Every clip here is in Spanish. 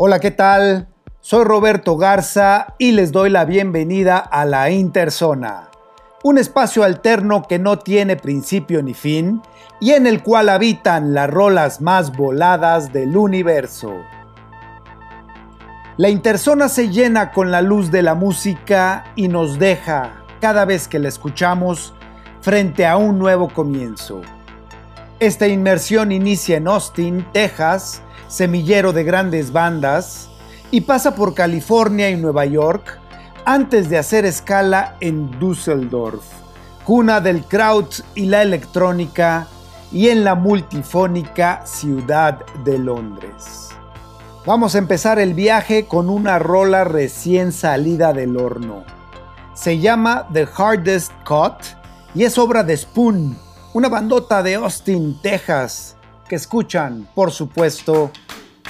Hola, ¿qué tal? Soy Roberto Garza y les doy la bienvenida a la Interzona, un espacio alterno que no tiene principio ni fin y en el cual habitan las rolas más voladas del universo. La Interzona se llena con la luz de la música y nos deja, cada vez que la escuchamos, frente a un nuevo comienzo. Esta inmersión inicia en Austin, Texas, semillero de grandes bandas, y pasa por California y Nueva York antes de hacer escala en Düsseldorf, cuna del kraut y la electrónica, y en la multifónica ciudad de Londres. Vamos a empezar el viaje con una rola recién salida del horno. Se llama The Hardest Cut y es obra de Spoon, una bandota de Austin, Texas, que escuchan, por supuesto,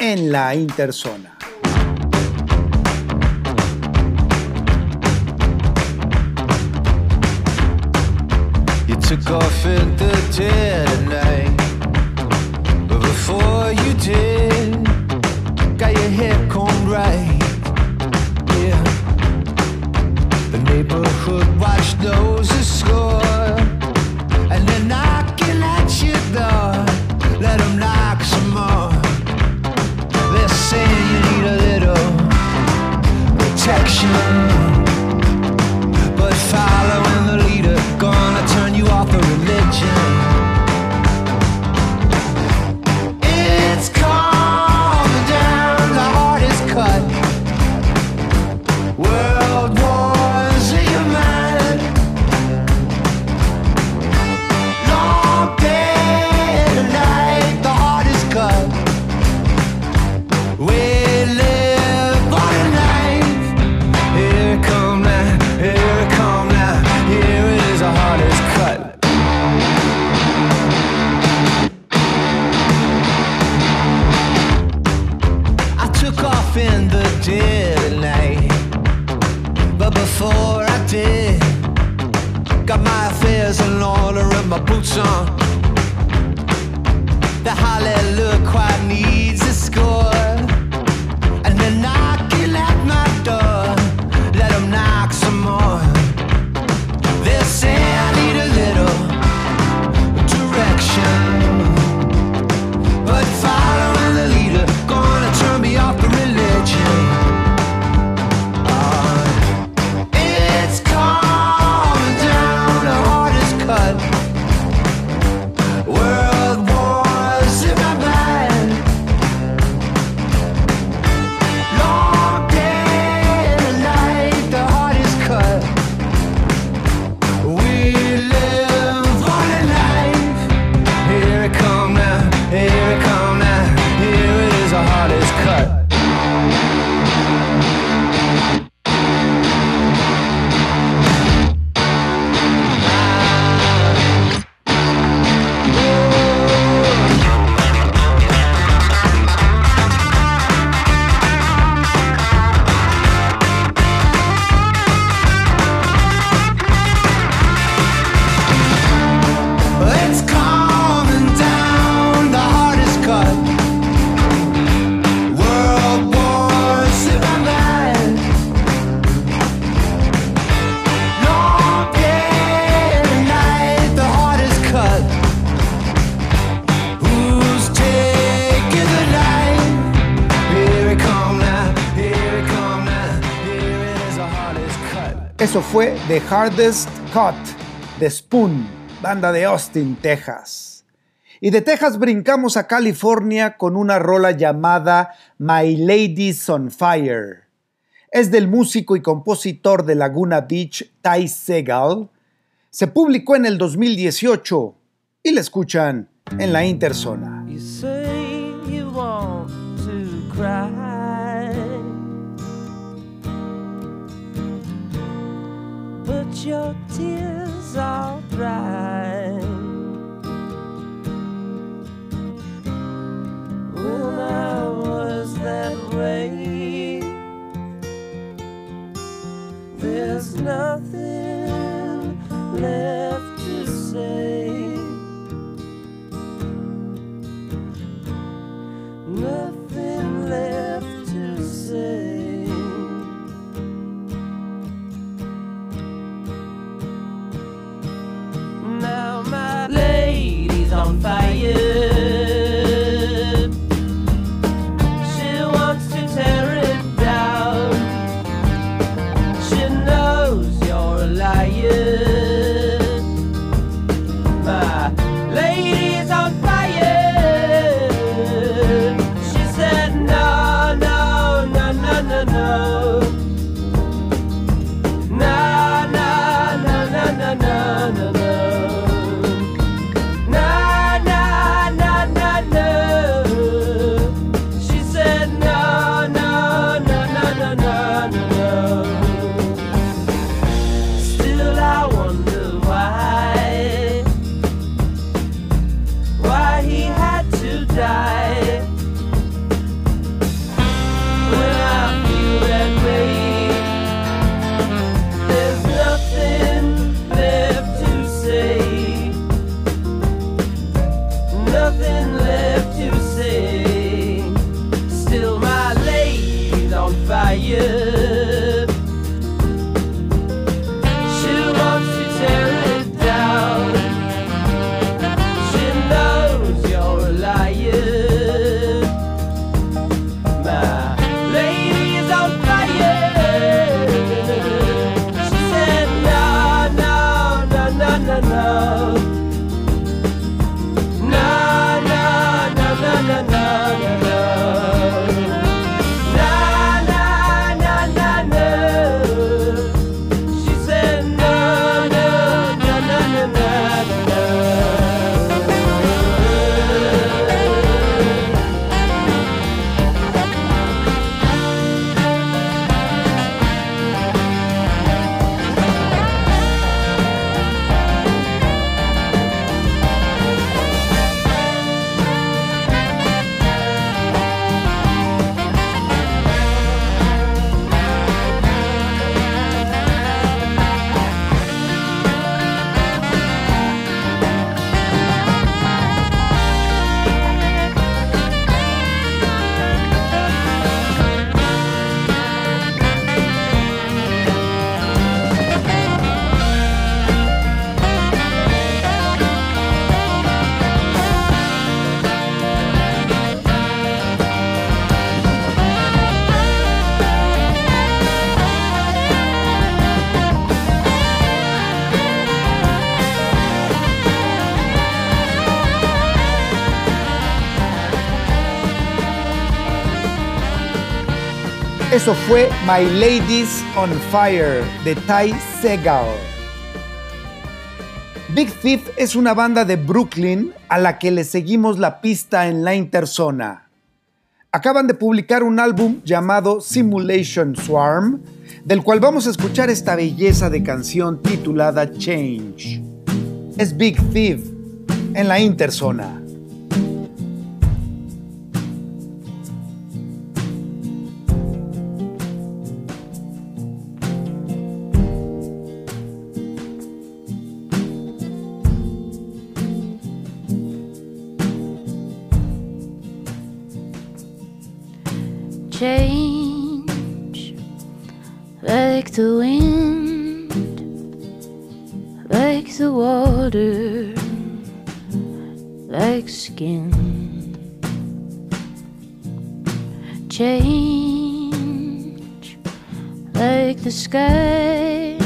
en la interzona. You took off in the dead of night. But before you did, got your hair combed right. Yeah. The neighborhood watch knows the score. Protection. The Hardest Cut de Spoon, banda de Austin, Texas. Y de Texas brincamos a California con una rola llamada My Lady's on Fire. Es del músico y compositor de Laguna Beach, Ty Segal. Se publicó en el 2018 y la escuchan en la Interzona. Your tears are dry. When I was that way, there's nothing left to say. Eso fue My Ladies on Fire de Ty Segal. Big Thief es una banda de Brooklyn a la que le seguimos la pista en la interzona. Acaban de publicar un álbum llamado Simulation Swarm, del cual vamos a escuchar esta belleza de canción titulada Change. Es Big Thief en la interzona. Sky,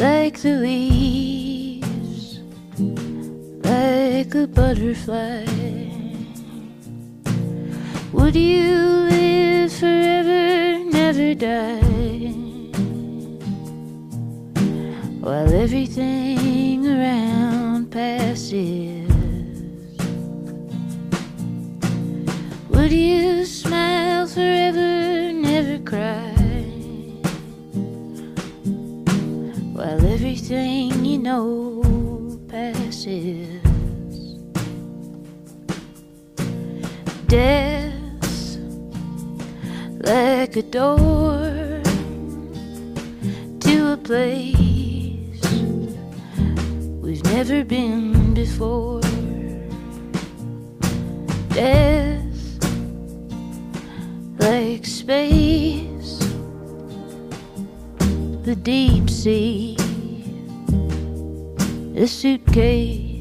like the leaves, like a butterfly. Would you live forever, never die? While everything Death like a door to a place we've never been before. Death like space, the deep sea, a suitcase.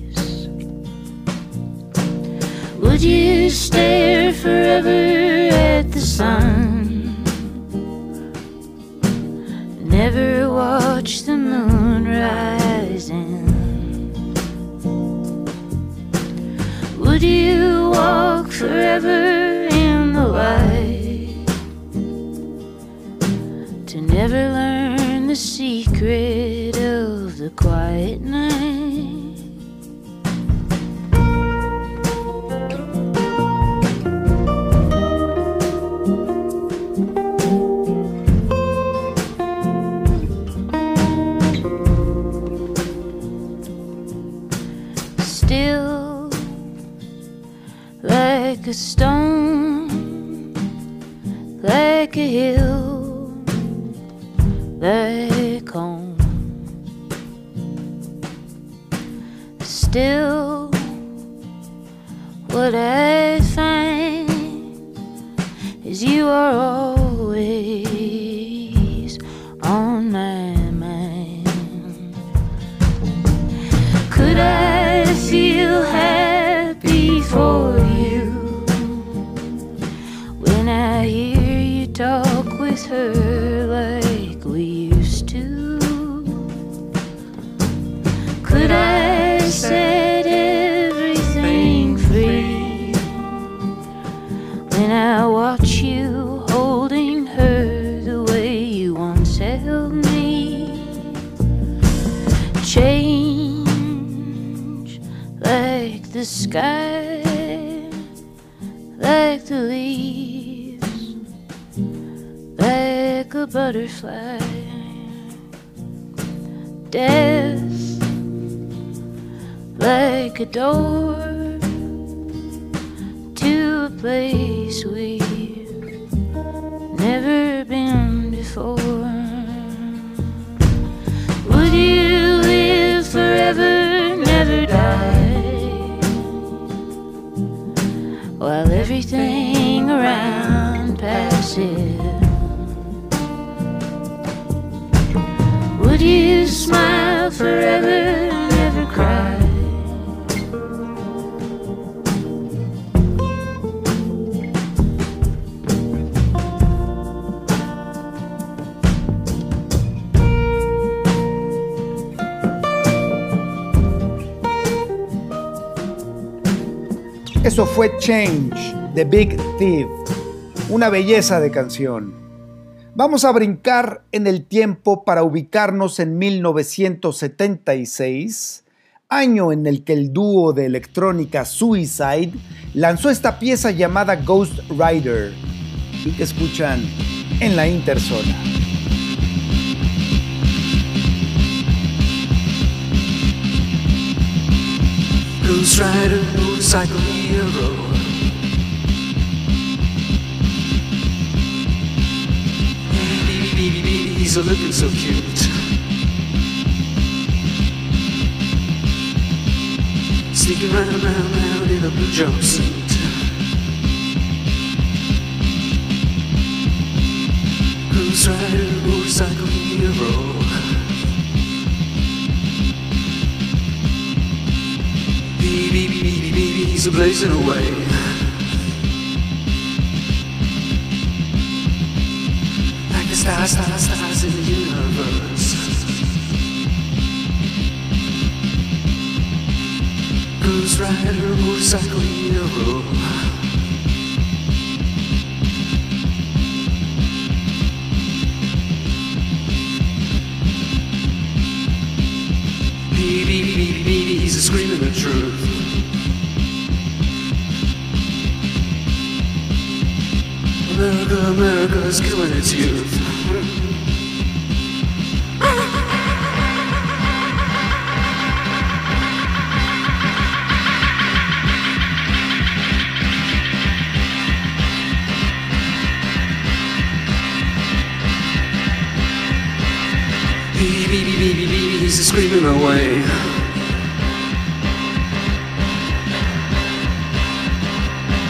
Would you stare forever at the sun? Never watch the moon rising. Would you walk forever in the light? To never learn the secret of the quiet night. A stone, like a hill, like home. Still, what I find is you are always sky, like the leaves, like a butterfly. Death like a door to a place we've never been before. Would you live forever, everything around passes. Would you smile forever, never cry? Eso fue Change de Big Thief. Una belleza de canción. Vamos a brincar en el tiempo para ubicarnos en 1976, año en el que el dúo de electrónica Suicide lanzó esta pieza llamada Ghost Rider y que escuchan en la Interzona. Ghost Rider, hero. He's looking so cute. Sneaking round, round, round in a blue jumpsuit. Ghost Rider, motorcycle hero. Baby, baby, baby, baby, he's a blazing away. Stars, stars, stars in the universe. Ghost Rider, motorcycle hero. Baby, baby, baby, he's screaming the truth. America, America is killing its youth. Baby, baby, baby, he's screaming away.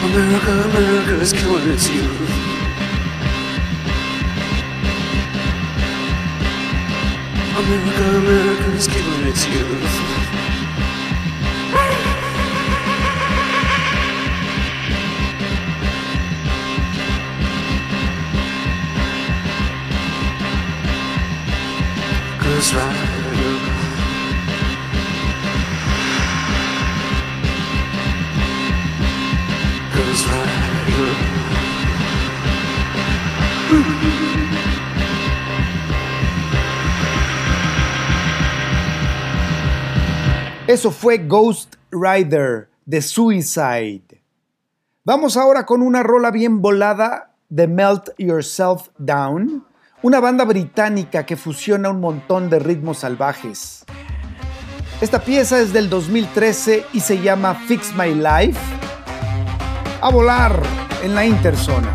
America, America is killing its youth. America, America's given its youth. Cause right Eso fue Ghost Rider de Suicide. Vamos ahora con una rola bien volada de Melt Yourself Down, una banda británica que fusiona un montón de ritmos salvajes. Esta pieza es del 2013 y se llama Fix My Life. A volar en la interzona.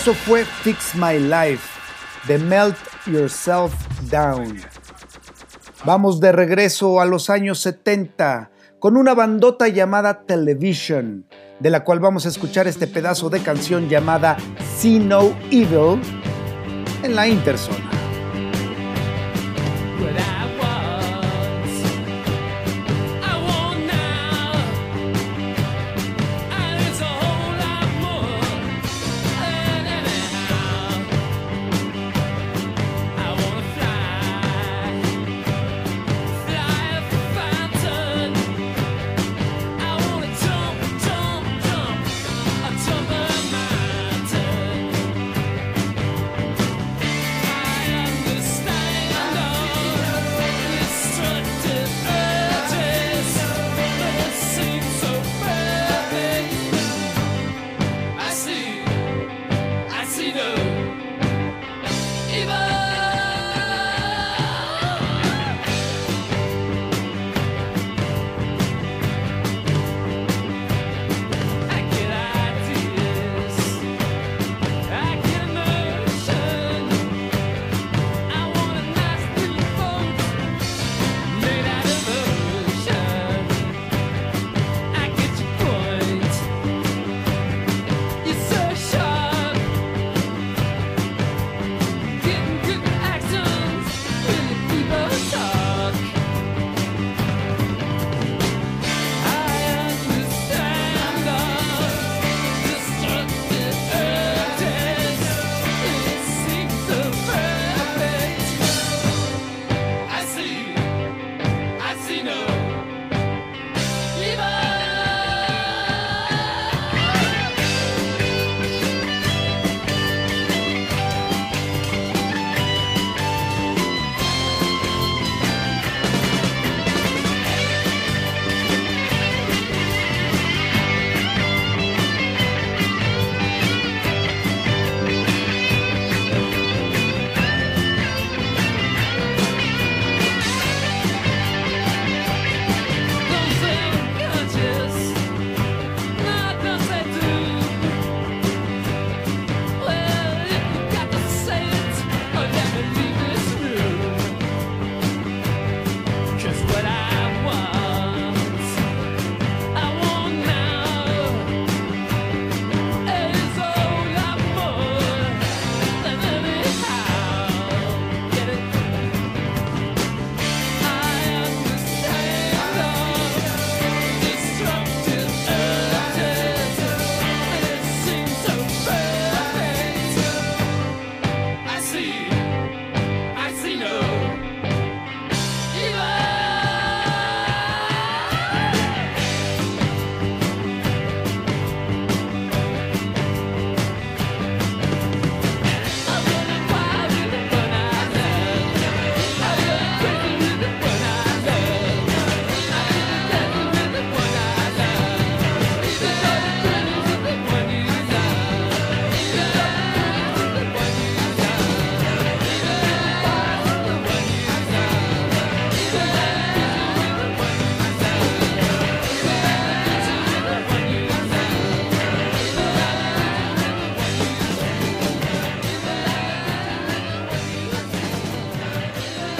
eso fue Fix My Life de Melt Yourself Down. Vamos de regreso a los años 70 con una bandota llamada Television, de la cual vamos a escuchar este pedazo de canción llamada See No Evil en la intersona.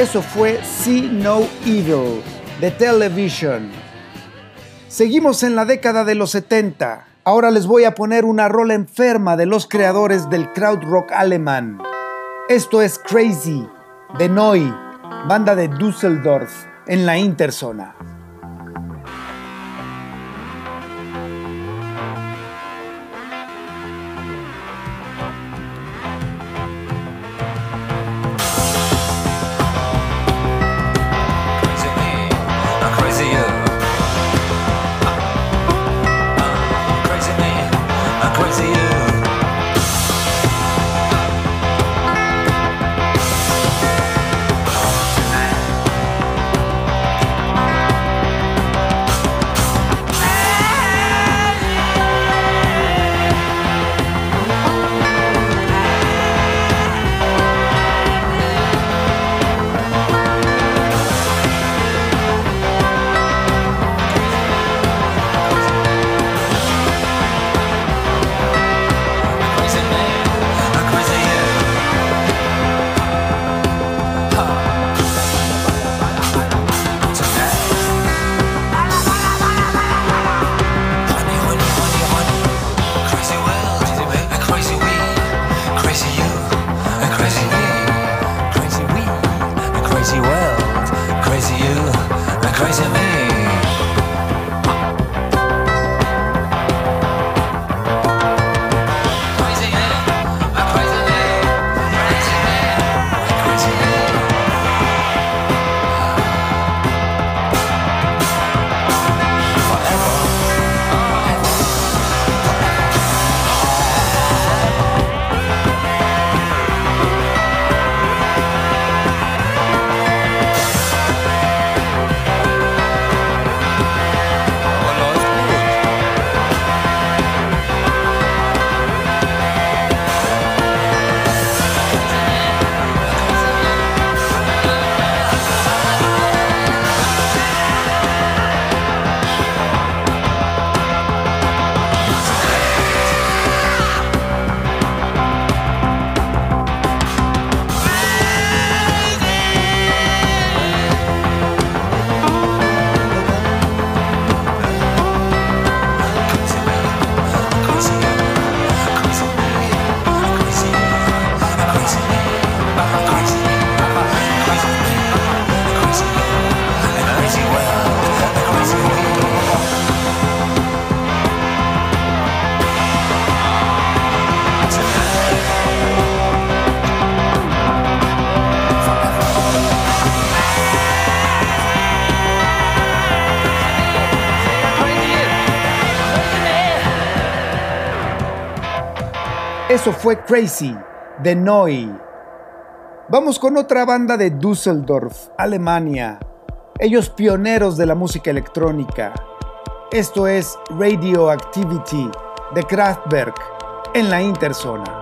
Eso fue See No Evil de Television. Seguimos en la década de los 70. Ahora les voy a poner una rola enferma de los creadores del krautrock alemán. Esto es Crazy de Noi, banda de Düsseldorf en la Interzona. Eso fue Crazy de Noi. Vamos con otra banda de Düsseldorf, Alemania. Ellos pioneros de la música electrónica. Esto es Radioactivity de Kraftwerk en la Interzona.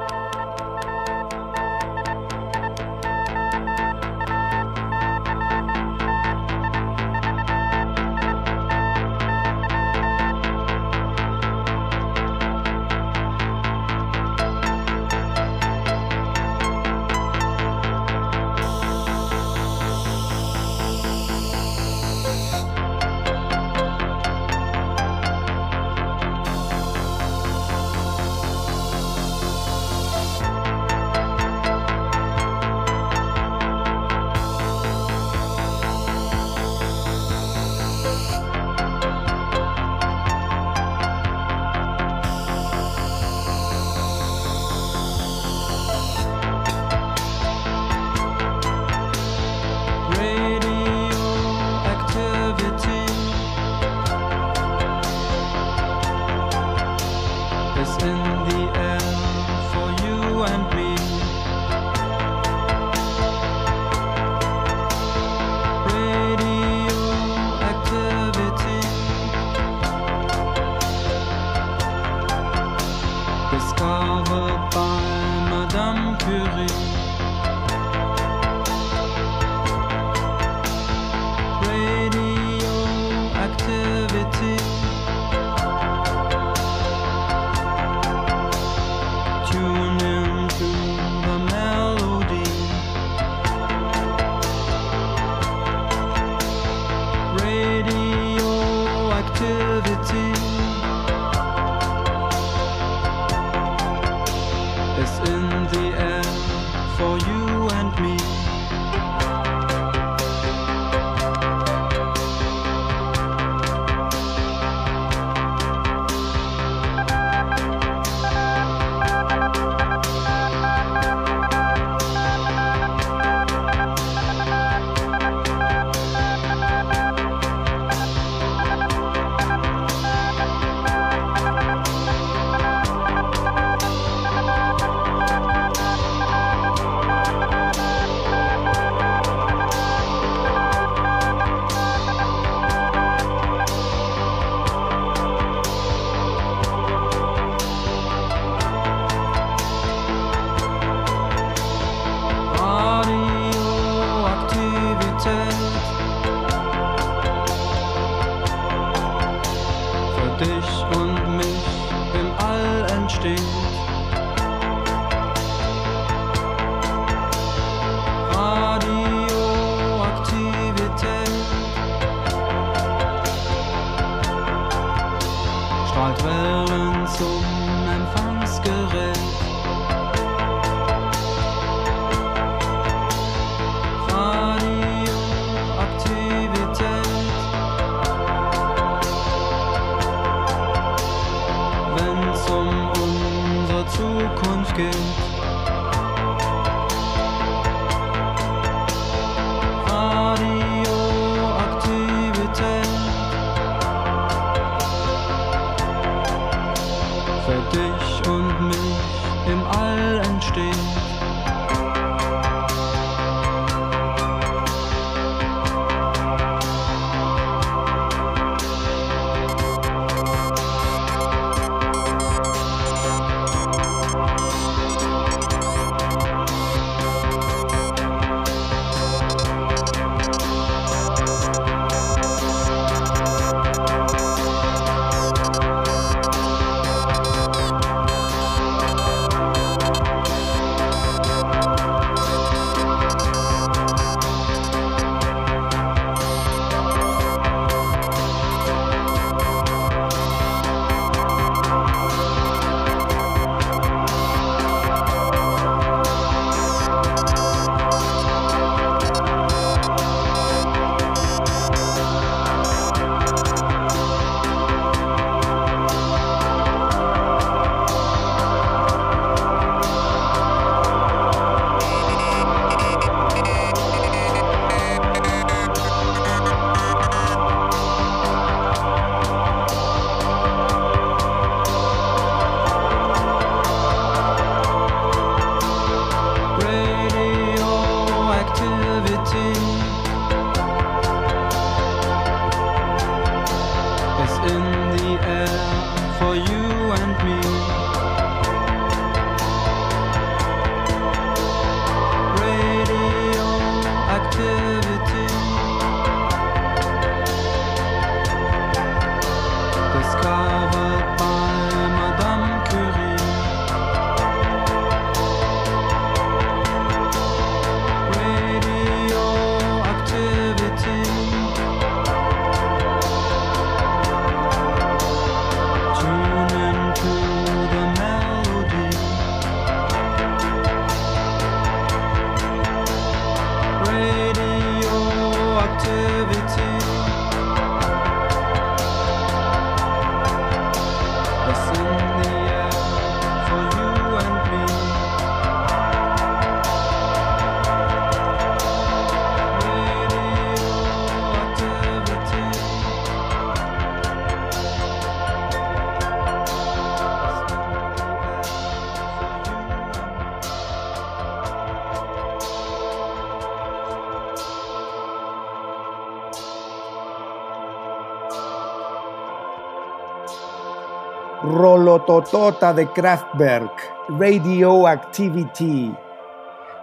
rolototota de Kraftwerk, Radioactivity.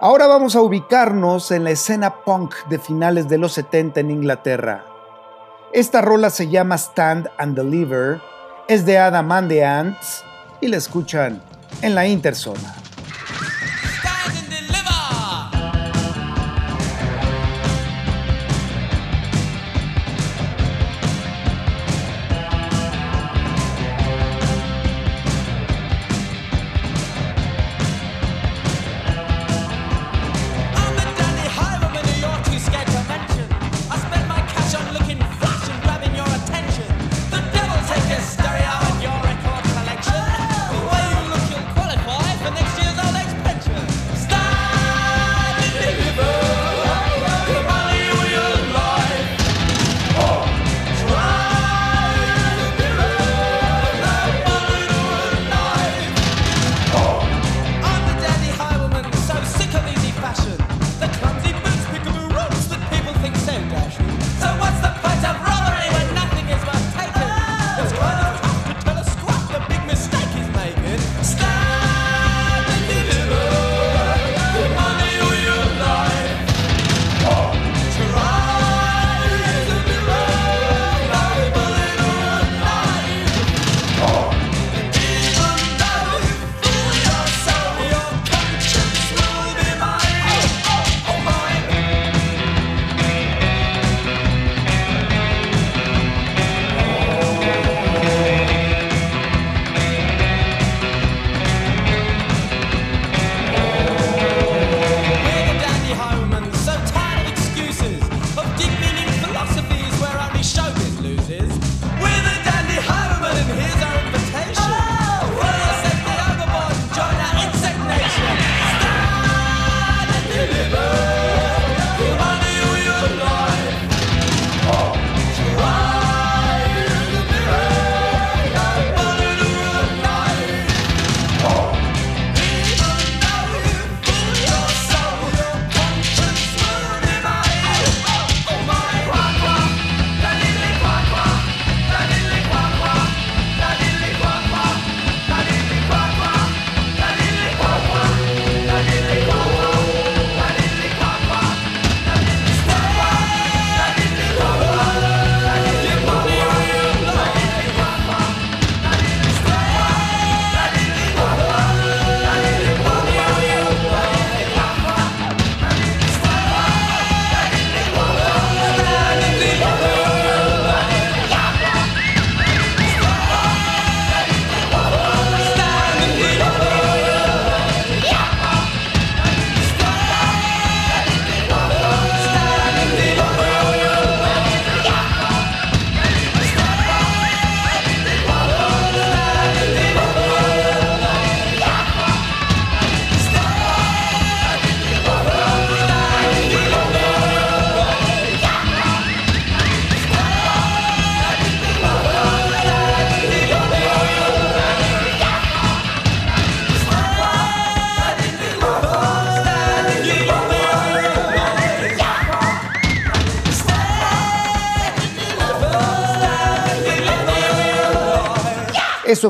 Ahora vamos a ubicarnos en la escena punk de finales de los 70 en Inglaterra. Esta rola se llama Stand and Deliver, es de Adam and the Ants y la escuchan en la Interzona.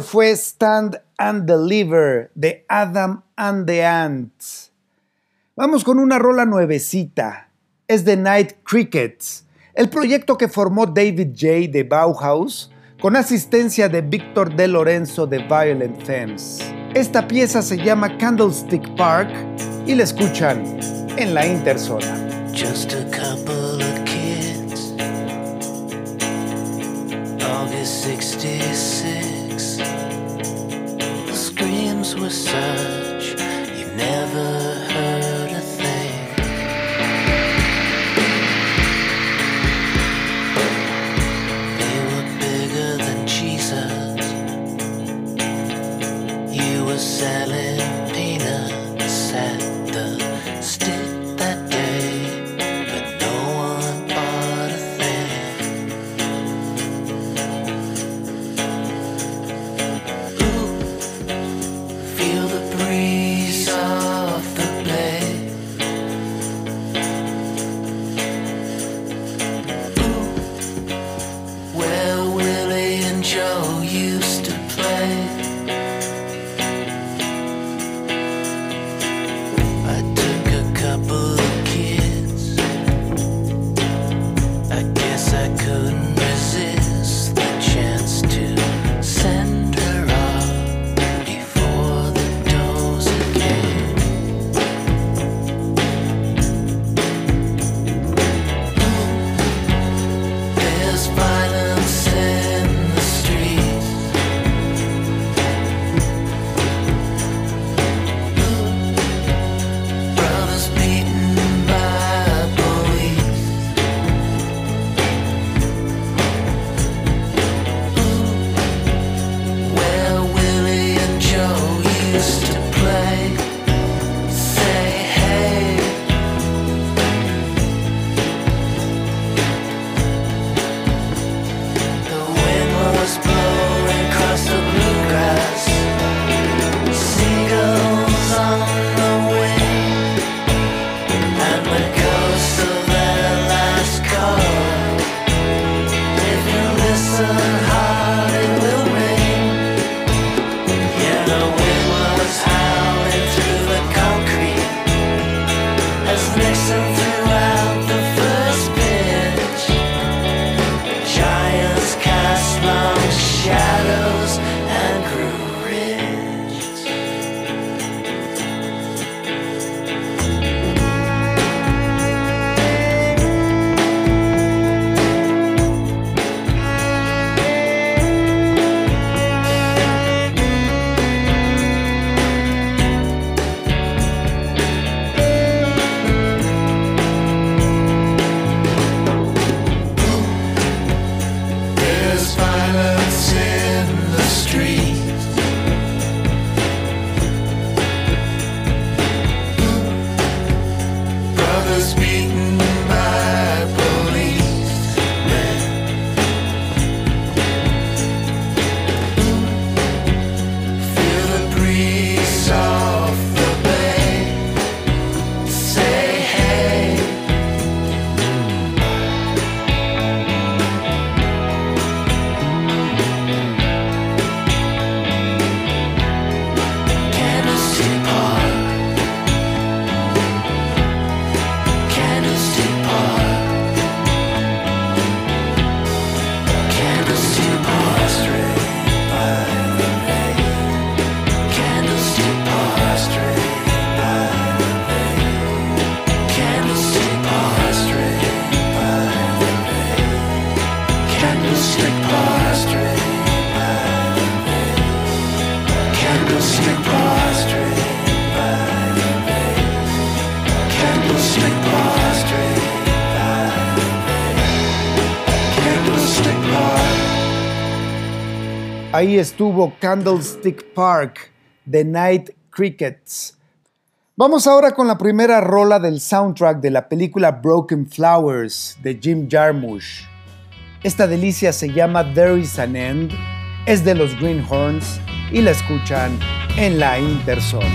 fue Stand and Deliver de Adam and the Ants. Vamos con una rola nuevecita. Es The Night Crickets, el proyecto que formó David J. de Bauhaus con asistencia de Víctor De Lorenzo de Violent Femmes. Esta pieza se llama Candlestick Park y la escuchan en la Interzona. Just a couple of kids. August 66. were you've never heard a thing. They were bigger than Jesus, you were selling. Ahí estuvo Candlestick Park, The Night Crickets. Vamos ahora con la primera rola del soundtrack de la película Broken Flowers de Jim Jarmusch. Esta delicia se llama There Is an End, es de los Greenhorns y la escuchan en la interzona.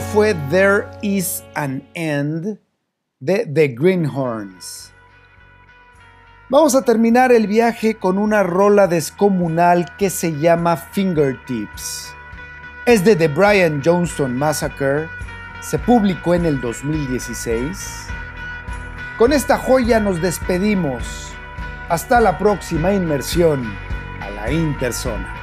Fue There Is an End de The Greenhorns. Vamos a terminar el viaje con una rola descomunal que se llama Fingertips. Es de The Brian Johnston Massacre, se publicó en el 2016. Con esta joya nos despedimos. Hasta la próxima inmersión a la Interzona.